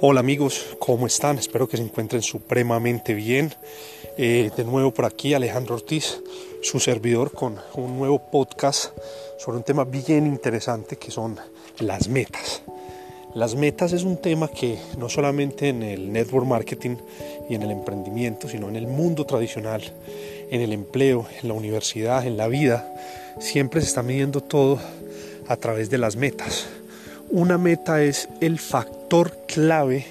Hola amigos, ¿cómo están? Espero que se encuentren supremamente bien. Eh, de nuevo por aquí Alejandro Ortiz, su servidor, con un nuevo podcast sobre un tema bien interesante que son las metas. Las metas es un tema que no solamente en el network marketing y en el emprendimiento, sino en el mundo tradicional, en el empleo, en la universidad, en la vida, siempre se está midiendo todo a través de las metas. Una meta es el factor clave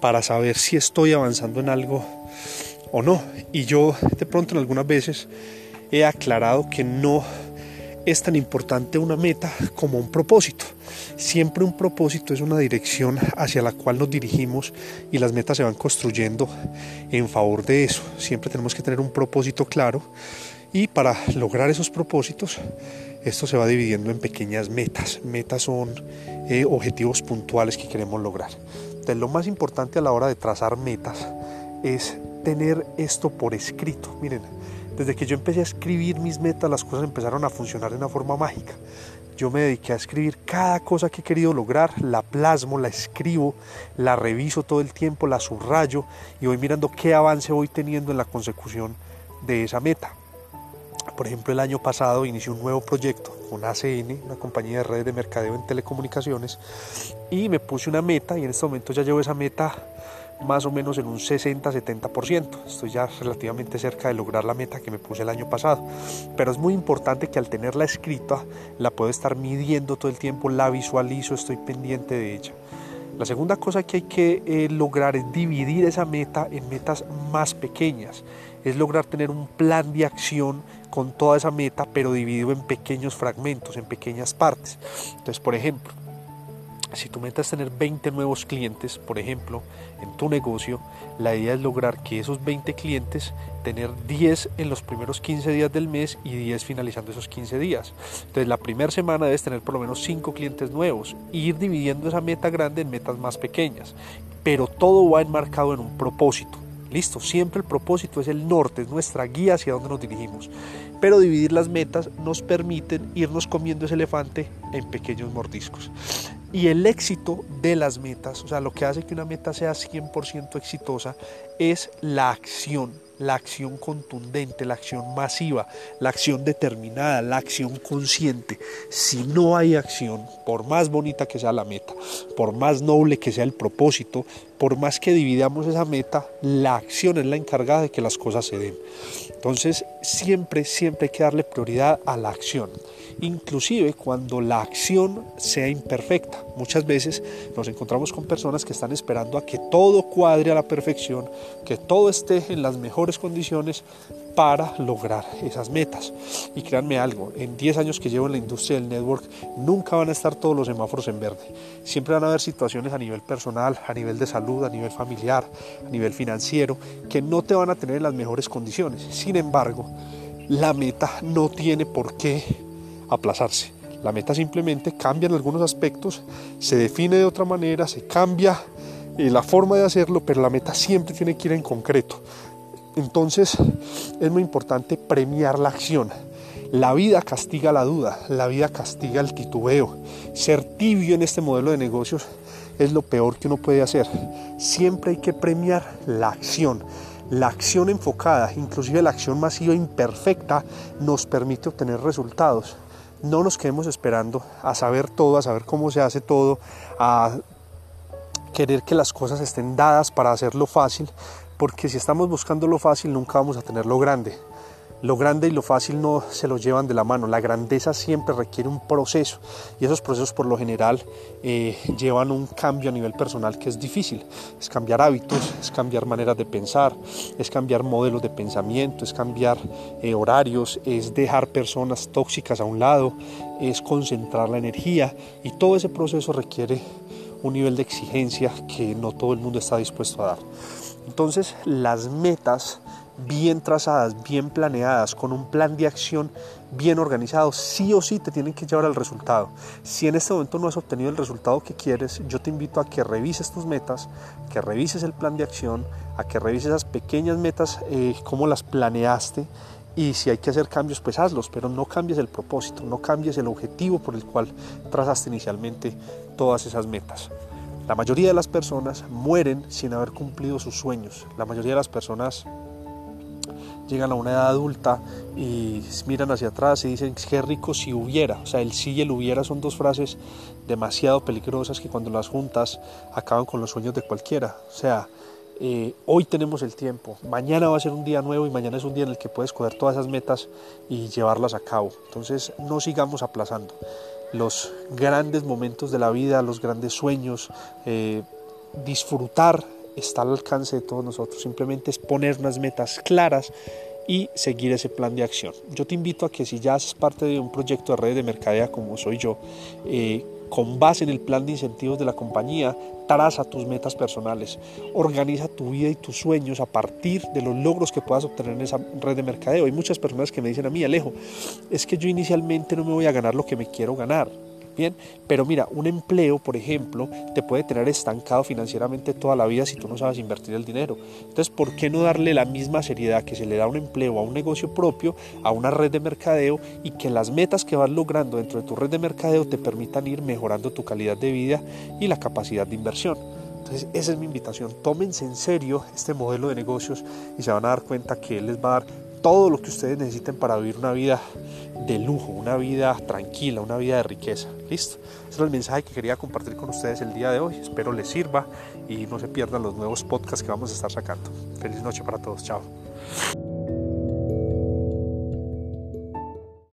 para saber si estoy avanzando en algo o no. Y yo de pronto en algunas veces he aclarado que no es tan importante una meta como un propósito. Siempre un propósito es una dirección hacia la cual nos dirigimos y las metas se van construyendo en favor de eso. Siempre tenemos que tener un propósito claro y para lograr esos propósitos esto se va dividiendo en pequeñas metas. Metas son eh, objetivos puntuales que queremos lograr. Entonces lo más importante a la hora de trazar metas es tener esto por escrito. Miren, desde que yo empecé a escribir mis metas, las cosas empezaron a funcionar de una forma mágica. Yo me dediqué a escribir cada cosa que he querido lograr, la plasmo, la escribo, la reviso todo el tiempo, la subrayo y voy mirando qué avance voy teniendo en la consecución de esa meta. Por ejemplo, el año pasado inicié un nuevo proyecto con ACN, una compañía de redes de mercadeo en telecomunicaciones, y me puse una meta y en este momento ya llevo esa meta más o menos en un 60-70%. Estoy ya relativamente cerca de lograr la meta que me puse el año pasado. Pero es muy importante que al tenerla escrita la puedo estar midiendo todo el tiempo, la visualizo, estoy pendiente de ella. La segunda cosa que hay que eh, lograr es dividir esa meta en metas más pequeñas. Es lograr tener un plan de acción con toda esa meta, pero dividido en pequeños fragmentos, en pequeñas partes. Entonces, por ejemplo, si tu meta es tener 20 nuevos clientes, por ejemplo, en tu negocio, la idea es lograr que esos 20 clientes, tener 10 en los primeros 15 días del mes y 10 finalizando esos 15 días. Entonces la primera semana debes tener por lo menos 5 clientes nuevos e ir dividiendo esa meta grande en metas más pequeñas. Pero todo va enmarcado en un propósito. Listo, siempre el propósito es el norte, es nuestra guía hacia dónde nos dirigimos. Pero dividir las metas nos permiten irnos comiendo ese elefante en pequeños mordiscos. Y el éxito de las metas, o sea, lo que hace que una meta sea 100% exitosa, es la acción, la acción contundente, la acción masiva, la acción determinada, la acción consciente. Si no hay acción, por más bonita que sea la meta, por más noble que sea el propósito, por más que dividamos esa meta, la acción es la encargada de que las cosas se den. Entonces, siempre, siempre hay que darle prioridad a la acción inclusive cuando la acción sea imperfecta. Muchas veces nos encontramos con personas que están esperando a que todo cuadre a la perfección, que todo esté en las mejores condiciones para lograr esas metas. Y créanme algo, en 10 años que llevo en la industria del network, nunca van a estar todos los semáforos en verde. Siempre van a haber situaciones a nivel personal, a nivel de salud, a nivel familiar, a nivel financiero, que no te van a tener en las mejores condiciones. Sin embargo, la meta no tiene por qué aplazarse. La meta simplemente cambia en algunos aspectos, se define de otra manera, se cambia eh, la forma de hacerlo, pero la meta siempre tiene que ir en concreto. Entonces es muy importante premiar la acción. La vida castiga la duda, la vida castiga el titubeo. Ser tibio en este modelo de negocios es lo peor que uno puede hacer. Siempre hay que premiar la acción. La acción enfocada, inclusive la acción masiva imperfecta, nos permite obtener resultados no nos quedemos esperando a saber todo, a saber cómo se hace todo, a querer que las cosas estén dadas para hacerlo fácil, porque si estamos buscando lo fácil nunca vamos a tener lo grande. Lo grande y lo fácil no se lo llevan de la mano. La grandeza siempre requiere un proceso y esos procesos por lo general eh, llevan un cambio a nivel personal que es difícil. Es cambiar hábitos, es cambiar maneras de pensar, es cambiar modelos de pensamiento, es cambiar eh, horarios, es dejar personas tóxicas a un lado, es concentrar la energía y todo ese proceso requiere un nivel de exigencia que no todo el mundo está dispuesto a dar. Entonces las metas bien trazadas, bien planeadas, con un plan de acción bien organizado, sí o sí te tienen que llevar al resultado. Si en este momento no has obtenido el resultado que quieres, yo te invito a que revises tus metas, que revises el plan de acción, a que revises esas pequeñas metas, eh, cómo las planeaste y si hay que hacer cambios, pues hazlos, pero no cambies el propósito, no cambies el objetivo por el cual trazaste inicialmente todas esas metas. La mayoría de las personas mueren sin haber cumplido sus sueños. La mayoría de las personas llegan a una edad adulta y miran hacia atrás y dicen qué rico si hubiera. O sea, el sí y el hubiera son dos frases demasiado peligrosas que cuando las juntas acaban con los sueños de cualquiera. O sea, eh, hoy tenemos el tiempo, mañana va a ser un día nuevo y mañana es un día en el que puedes coger todas esas metas y llevarlas a cabo. Entonces no sigamos aplazando los grandes momentos de la vida, los grandes sueños, eh, disfrutar está al alcance de todos nosotros, simplemente es poner unas metas claras y seguir ese plan de acción. Yo te invito a que si ya haces parte de un proyecto de red de mercadea como soy yo, eh, con base en el plan de incentivos de la compañía, traza tus metas personales, organiza tu vida y tus sueños a partir de los logros que puedas obtener en esa red de mercadeo. Hay muchas personas que me dicen a mí, Alejo, es que yo inicialmente no me voy a ganar lo que me quiero ganar Bien, pero mira, un empleo, por ejemplo, te puede tener estancado financieramente toda la vida si tú no sabes invertir el dinero. Entonces, ¿por qué no darle la misma seriedad que se le da a un empleo, a un negocio propio, a una red de mercadeo y que las metas que vas logrando dentro de tu red de mercadeo te permitan ir mejorando tu calidad de vida y la capacidad de inversión? Entonces, esa es mi invitación. Tómense en serio este modelo de negocios y se van a dar cuenta que él les va a dar todo lo que ustedes necesiten para vivir una vida de lujo, una vida tranquila, una vida de riqueza. ¿Listo? Ese es el mensaje que quería compartir con ustedes el día de hoy. Espero les sirva y no se pierdan los nuevos podcasts que vamos a estar sacando. Feliz noche para todos. Chao.